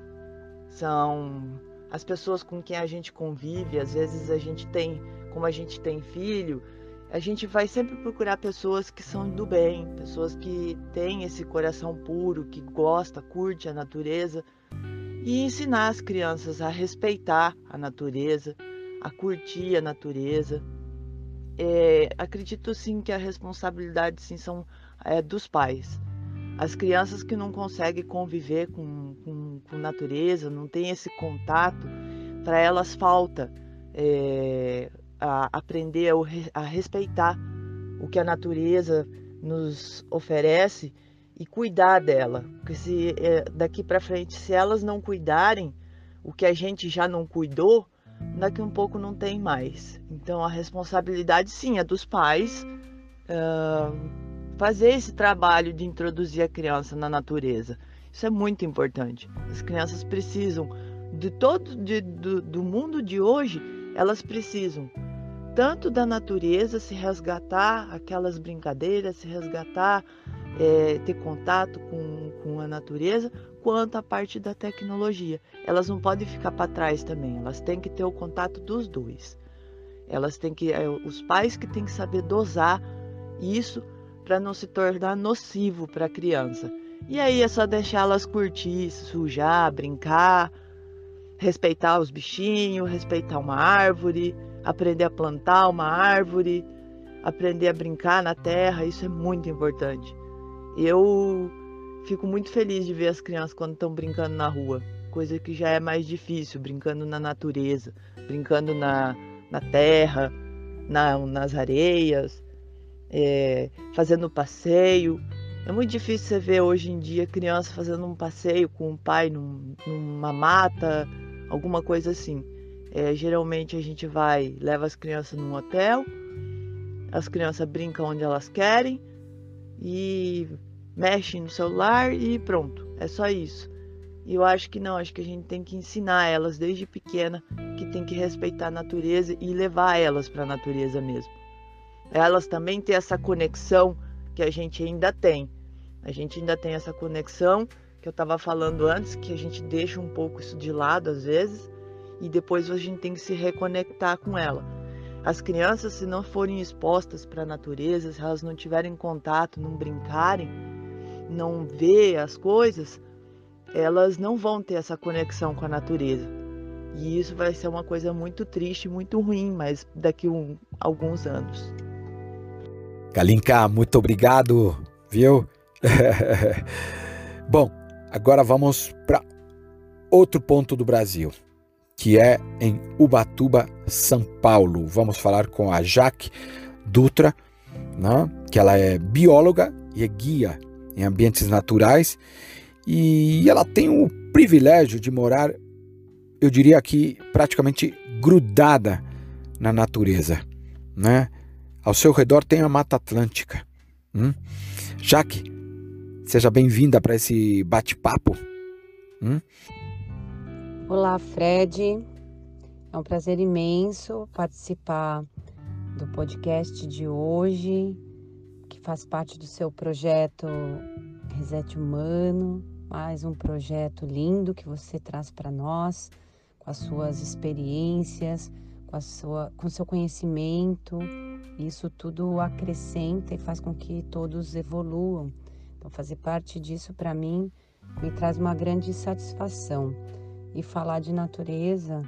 E: são as pessoas com quem a gente convive. Às vezes a gente tem, como a gente tem filho, a gente vai sempre procurar pessoas que são do bem, pessoas que têm esse coração puro, que gosta, curte a natureza e ensinar as crianças a respeitar a natureza, a curtir a natureza. É, acredito sim que a responsabilidade sim são é, dos pais. As crianças que não conseguem conviver com, com, com natureza, não têm esse contato, para elas falta é, a aprender a, a respeitar o que a natureza nos oferece e cuidar dela. Porque se é, daqui para frente, se elas não cuidarem o que a gente já não cuidou, daqui um pouco não tem mais. Então a responsabilidade sim é dos pais uh, fazer esse trabalho de introduzir a criança na natureza. Isso é muito importante. As crianças precisam de todo de, do, do mundo de hoje, elas precisam tanto da natureza, se resgatar aquelas brincadeiras, se resgatar, é, ter contato com, com a natureza, quanto a parte da tecnologia. Elas não podem ficar para trás também, elas têm que ter o contato dos dois. Elas têm que, é, os pais que têm que saber dosar isso para não se tornar nocivo para a criança. E aí é só deixá-las curtir, sujar, brincar, respeitar os bichinhos, respeitar uma árvore aprender a plantar uma árvore, aprender a brincar na terra, isso é muito importante. Eu fico muito feliz de ver as crianças quando estão brincando na rua, coisa que já é mais difícil, brincando na natureza, brincando na, na terra, na, nas areias, é, fazendo passeio. É muito difícil você ver hoje em dia criança fazendo um passeio com o pai num, numa mata, alguma coisa assim. É, geralmente a gente vai, leva as crianças num hotel, as crianças brincam onde elas querem e mexem no celular e pronto. É só isso. E eu acho que não, acho que a gente tem que ensinar elas desde pequena que tem que respeitar a natureza e levar elas para a natureza mesmo. Elas também têm essa conexão que a gente ainda tem. A gente ainda tem essa conexão que eu estava falando antes, que a gente deixa um pouco isso de lado às vezes e depois a gente tem que se reconectar com ela. As crianças, se não forem expostas para a natureza, se elas não tiverem contato, não brincarem, não ver as coisas, elas não vão ter essa conexão com a natureza. E isso vai ser uma coisa muito triste, muito ruim, mas daqui a um, alguns anos.
A: Kalinka, muito obrigado, viu? Bom, agora vamos para outro ponto do Brasil que é em Ubatuba, São Paulo. Vamos falar com a Jaque Dutra, né, que ela é bióloga e é guia em ambientes naturais e ela tem o privilégio de morar, eu diria aqui, praticamente grudada na natureza, né? Ao seu redor tem a Mata Atlântica. Hum? Jaque, seja bem-vinda para esse bate-papo. Hum?
F: Olá, Fred. É um prazer imenso participar do podcast de hoje, que faz parte do seu projeto Reset Humano, mais um projeto lindo que você traz para nós, com as suas experiências, com a sua com seu conhecimento. Isso tudo acrescenta e faz com que todos evoluam. Então fazer parte disso para mim me traz uma grande satisfação e falar de natureza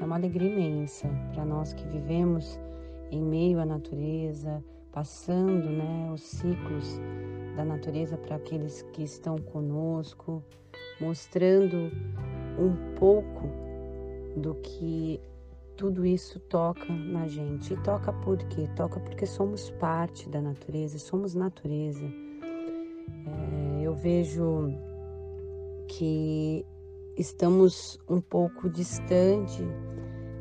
F: é uma alegria imensa para nós que vivemos em meio à natureza, passando né, os ciclos da natureza para aqueles que estão conosco, mostrando um pouco do que tudo isso toca na gente. E toca por quê? Toca porque somos parte da natureza, somos natureza. É, eu vejo que estamos um pouco distante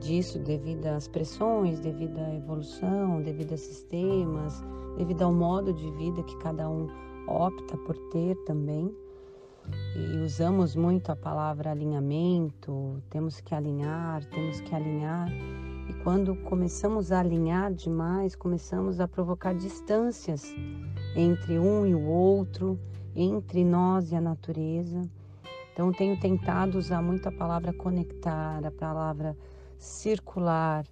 F: disso devido às pressões, devido à evolução, devido a sistemas, devido ao modo de vida que cada um opta por ter também. E usamos muito a palavra alinhamento, temos que alinhar, temos que alinhar. E quando começamos a alinhar demais, começamos a provocar distâncias entre um e o outro, entre nós e a natureza. Então, tenho tentado usar muito a palavra conectar, a palavra circular,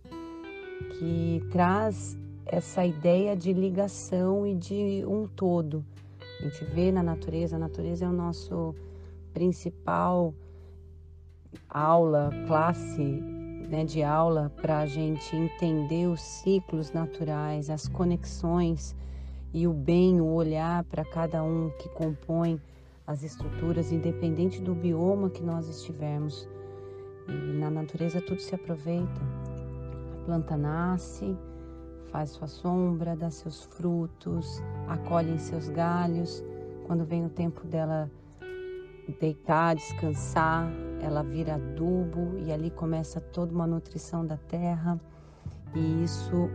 F: que traz essa ideia de ligação e de um todo. A gente vê na natureza, a natureza é o nosso principal aula, classe né, de aula para a gente entender os ciclos naturais, as conexões e o bem, o olhar para cada um que compõe as estruturas, independente do bioma que nós estivermos. E na natureza tudo se aproveita. A planta nasce, faz sua sombra, dá seus frutos, acolhe em seus galhos. Quando vem o tempo dela deitar, descansar, ela vira adubo e ali começa toda uma nutrição da terra. E isso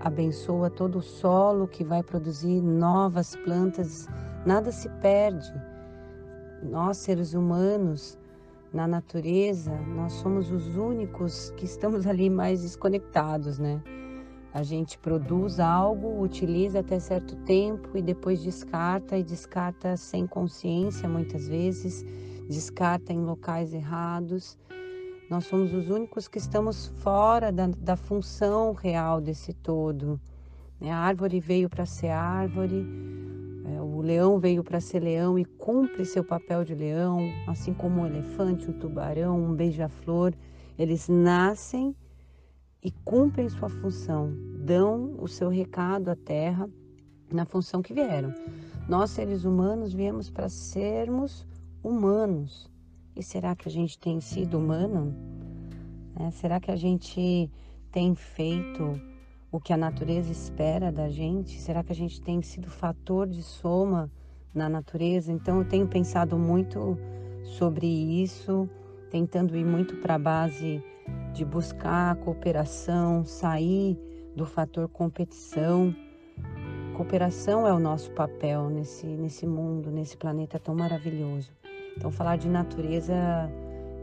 F: abençoa todo o solo que vai produzir novas plantas. Nada se perde. Nós, seres humanos, na natureza, nós somos os únicos que estamos ali mais desconectados, né? A gente produz algo, utiliza até certo tempo e depois descarta e descarta sem consciência muitas vezes, descarta em locais errados. Nós somos os únicos que estamos fora da, da função real desse todo. Né? A árvore veio para ser árvore, é, o leão veio para ser leão e cumpre seu papel de leão, assim como um elefante, um tubarão, um beija-flor. Eles nascem e cumprem sua função, dão o seu recado à terra na função que vieram. Nós, seres humanos, viemos para sermos humanos. E será que a gente tem sido humano? É, será que a gente tem feito o que a natureza espera da gente? Será que a gente tem sido fator de soma na natureza? Então eu tenho pensado muito sobre isso, tentando ir muito para a base de buscar cooperação, sair do fator competição. Cooperação é o nosso papel nesse, nesse mundo, nesse planeta tão maravilhoso. Então, falar de natureza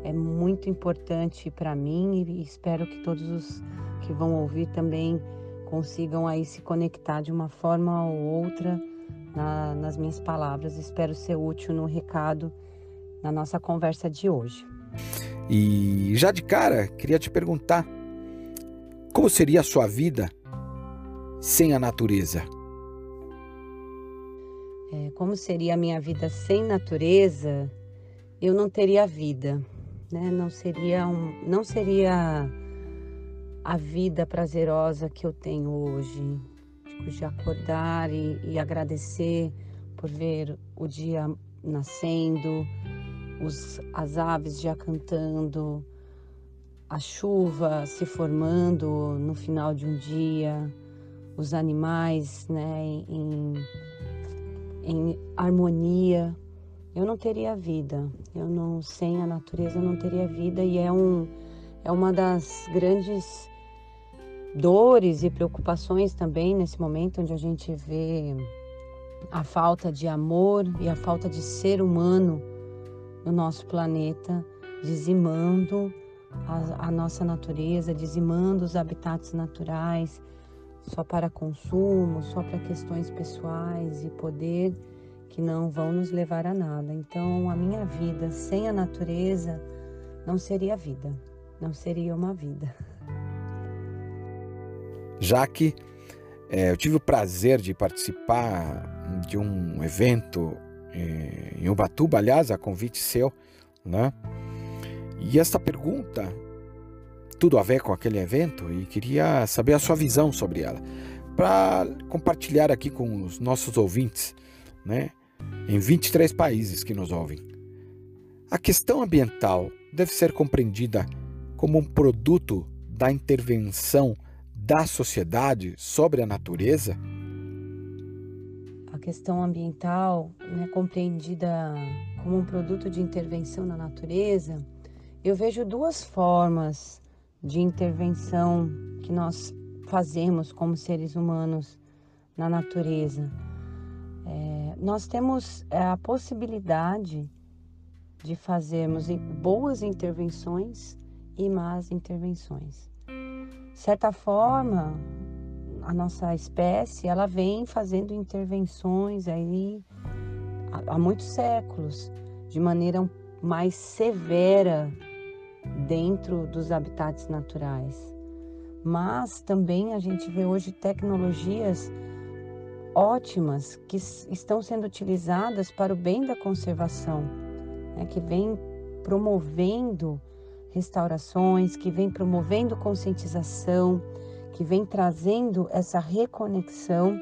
F: é muito importante para mim e espero que todos os que vão ouvir também consigam aí se conectar de uma forma ou outra na, nas minhas palavras. Espero ser útil no recado na nossa conversa de hoje.
A: E já de cara, queria te perguntar: como seria a sua vida sem a natureza?
F: É, como seria a minha vida sem natureza? Eu não teria vida, né? Não seria um, não seria a vida prazerosa que eu tenho hoje, tipo, de acordar e, e agradecer por ver o dia nascendo, os, as aves já cantando, a chuva se formando no final de um dia, os animais né, em, em harmonia. Eu não teria vida, eu não sem a natureza não teria vida. E é um é uma das grandes dores e preocupações também nesse momento onde a gente vê a falta de amor e a falta de ser humano no nosso planeta, dizimando a, a nossa natureza, dizimando os habitats naturais, só para consumo, só para questões pessoais e poder que não vão nos levar a nada. Então, a minha vida sem a natureza não seria vida, não seria uma vida.
A: Jaque, é, eu tive o prazer de participar de um evento em Ubatuba, aliás, a convite seu, né? E esta pergunta, tudo a ver com aquele evento, e queria saber a sua visão sobre ela, para compartilhar aqui com os nossos ouvintes, né? Em 23 países que nos ouvem. A questão ambiental deve ser compreendida como um produto da intervenção da sociedade sobre a natureza?
F: Questão ambiental é compreendida como um produto de intervenção na natureza, eu vejo duas formas de intervenção que nós fazemos como seres humanos na natureza. É, nós temos é, a possibilidade de fazermos boas intervenções e más intervenções. De certa forma, a nossa espécie ela vem fazendo intervenções aí há, muitos séculos de maneira mais severa dentro dos habitats naturais. Mas também a gente vê hoje tecnologias ótimas que estão sendo utilizadas para o bem da conservação, né, que vem promovendo restaurações, que vem promovendo conscientização, que vem trazendo essa reconexão.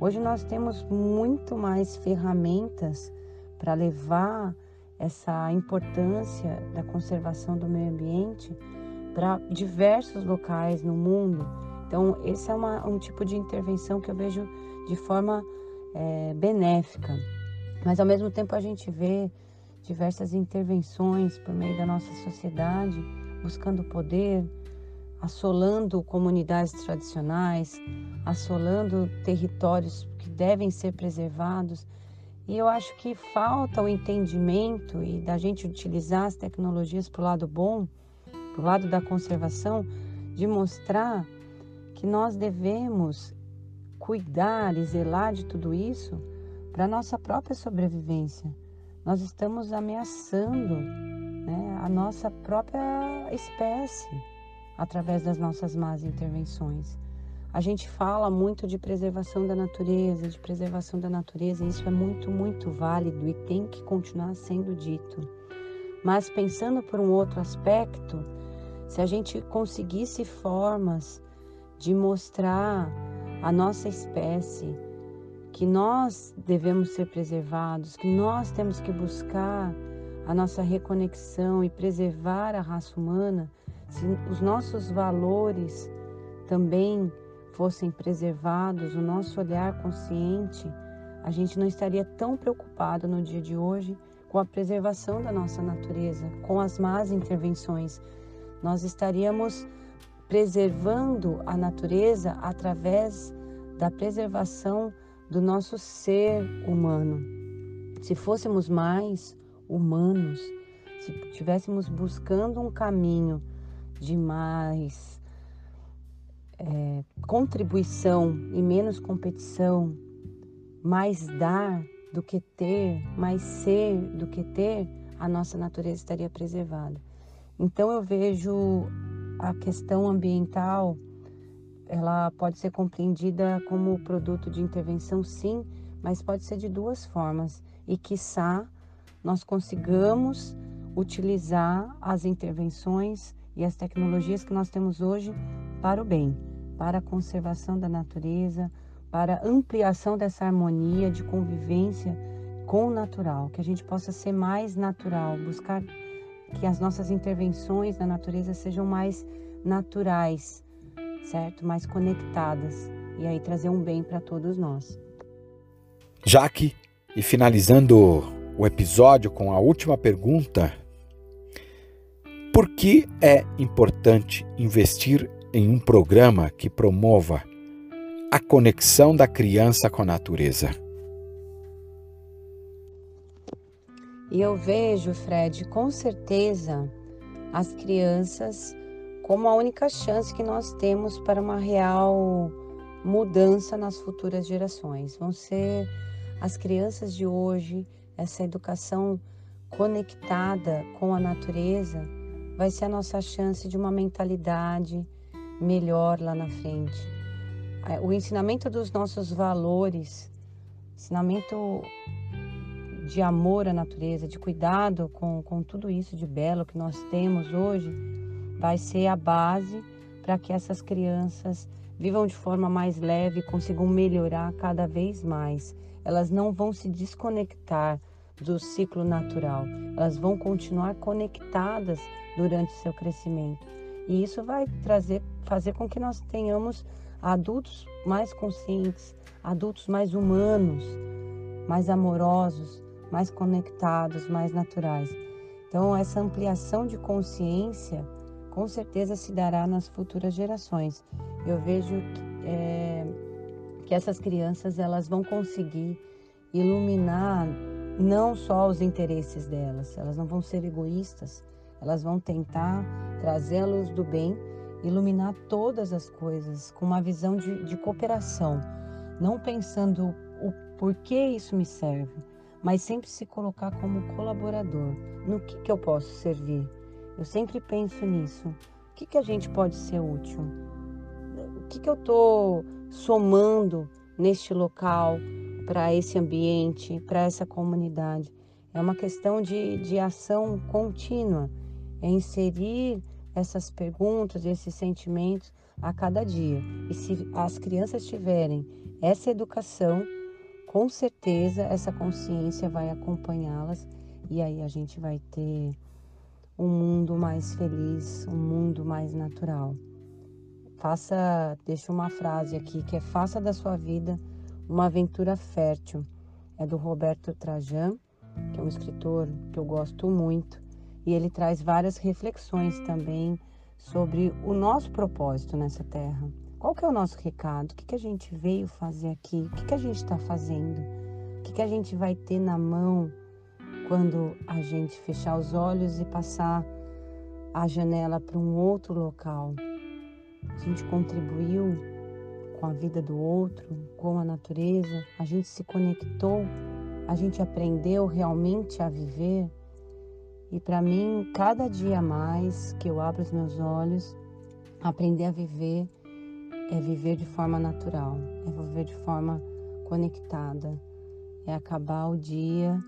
F: Hoje nós temos muito mais ferramentas para levar essa importância da conservação do meio ambiente para diversos locais no mundo. Então, esse é uma, um tipo de intervenção que eu vejo de forma é, benéfica. Mas, ao mesmo tempo, a gente vê diversas intervenções por meio da nossa sociedade, buscando poder, assolando comunidades tradicionais, assolando territórios que devem ser preservados. E eu acho que falta o entendimento e da gente utilizar as tecnologias para o lado bom, para o lado da conservação, de mostrar que nós devemos cuidar e zelar de tudo isso para nossa própria sobrevivência nós estamos ameaçando né, a nossa própria espécie através das nossas más intervenções. A gente fala muito de preservação da natureza, de preservação da natureza, e isso é muito, muito válido e tem que continuar sendo dito. Mas pensando por um outro aspecto, se a gente conseguisse formas de mostrar a nossa espécie que nós devemos ser preservados, que nós temos que buscar a nossa reconexão e preservar a raça humana, se os nossos valores também fossem preservados, o nosso olhar consciente, a gente não estaria tão preocupado no dia de hoje com a preservação da nossa natureza, com as más intervenções. Nós estaríamos preservando a natureza através da preservação do nosso ser humano. Se fôssemos mais humanos, se estivéssemos buscando um caminho de mais é, contribuição e menos competição, mais dar do que ter, mais ser do que ter, a nossa natureza estaria preservada. Então eu vejo a questão ambiental ela pode ser compreendida como produto de intervenção, sim, mas pode ser de duas formas. E quiçá nós consigamos utilizar as intervenções e as tecnologias que nós temos hoje para o bem, para a conservação da natureza, para a ampliação dessa harmonia de convivência com o natural, que a gente possa ser mais natural, buscar que as nossas intervenções na natureza sejam mais naturais certo? Mais conectadas e aí trazer um bem para todos nós.
A: Jaque, e finalizando o episódio com a última pergunta, por que é importante investir em um programa que promova a conexão da criança com a natureza?
F: E eu vejo, Fred, com certeza as crianças como a única chance que nós temos para uma real mudança nas futuras gerações. Vão ser as crianças de hoje, essa educação conectada com a natureza, vai ser a nossa chance de uma mentalidade melhor lá na frente. O ensinamento dos nossos valores, ensinamento de amor à natureza, de cuidado com, com tudo isso de belo que nós temos hoje, vai ser a base para que essas crianças vivam de forma mais leve consigam melhorar cada vez mais. Elas não vão se desconectar do ciclo natural, elas vão continuar conectadas durante seu crescimento. E isso vai trazer, fazer com que nós tenhamos adultos mais conscientes, adultos mais humanos, mais amorosos, mais conectados, mais naturais. Então, essa ampliação de consciência com certeza se dará nas futuras gerações. Eu vejo que, é, que essas crianças elas vão conseguir iluminar não só os interesses delas, elas não vão ser egoístas, elas vão tentar trazer a luz do bem, iluminar todas as coisas com uma visão de, de cooperação, não pensando o porquê isso me serve, mas sempre se colocar como colaborador. No que, que eu posso servir? Eu sempre penso nisso. O que, que a gente pode ser útil? O que, que eu estou somando neste local, para esse ambiente, para essa comunidade? É uma questão de, de ação contínua, é inserir essas perguntas, esses sentimentos a cada dia. E se as crianças tiverem essa educação, com certeza essa consciência vai acompanhá-las e aí a gente vai ter um mundo mais feliz, um mundo mais natural. Faça, deixa uma frase aqui que é faça da sua vida uma aventura fértil. É do Roberto Trajan, que é um escritor que eu gosto muito, e ele traz várias reflexões também sobre o nosso propósito nessa terra. Qual que é o nosso recado? O que, que a gente veio fazer aqui? O que, que a gente está fazendo? O que, que a gente vai ter na mão quando a gente fechar os olhos e passar a janela para um outro local? A gente contribuiu com a vida do outro, com a natureza, a gente se conectou, a gente aprendeu realmente a viver. E para mim, cada dia mais que eu abro os meus olhos, aprender a viver é viver de forma natural, é viver de forma conectada, é acabar o dia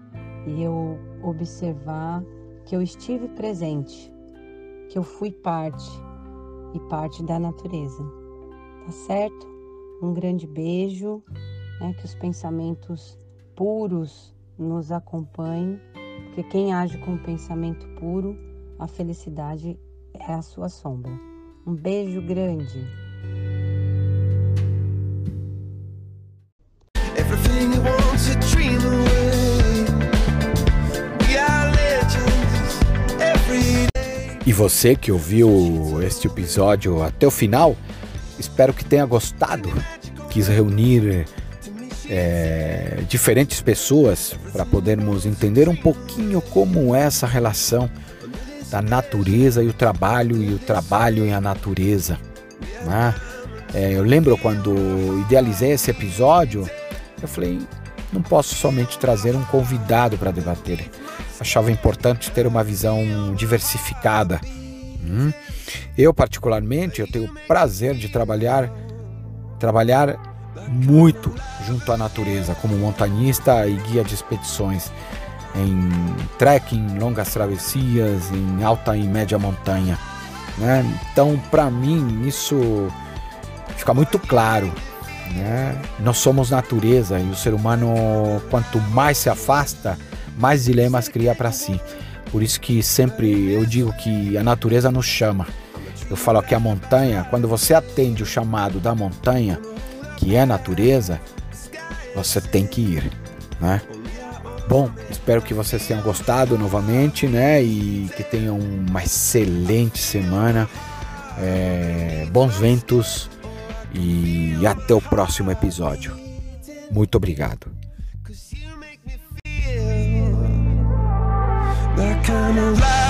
F: e eu observar que eu estive presente, que eu fui parte e parte da natureza. Tá certo? Um grande beijo, né, que os pensamentos puros nos acompanhem, porque quem age com pensamento puro, a felicidade é a sua sombra. Um beijo grande.
A: E você que ouviu este episódio até o final, Espero que tenha gostado. Quis reunir é, diferentes pessoas para podermos entender um pouquinho como é essa relação da natureza e o trabalho e o trabalho e a natureza. Né? É, eu lembro quando idealizei esse episódio, eu falei, não posso somente trazer um convidado para debater. Achava importante ter uma visão diversificada. Hum? Eu particularmente, eu tenho o prazer de trabalhar trabalhar muito junto à natureza, como montanhista e guia de expedições em trekking, longas travessias, em alta e média montanha. Né? Então, para mim, isso fica muito claro. Né? Nós somos natureza e o ser humano, quanto mais se afasta, mais dilemas cria para si. Por isso que sempre eu digo que a natureza nos chama. Eu falo que a montanha, quando você atende o chamado da montanha, que é natureza, você tem que ir, né? Bom, espero que vocês tenham gostado novamente, né? E que tenham uma excelente semana, é, bons ventos e até o próximo episódio. Muito obrigado. Like I'm alive.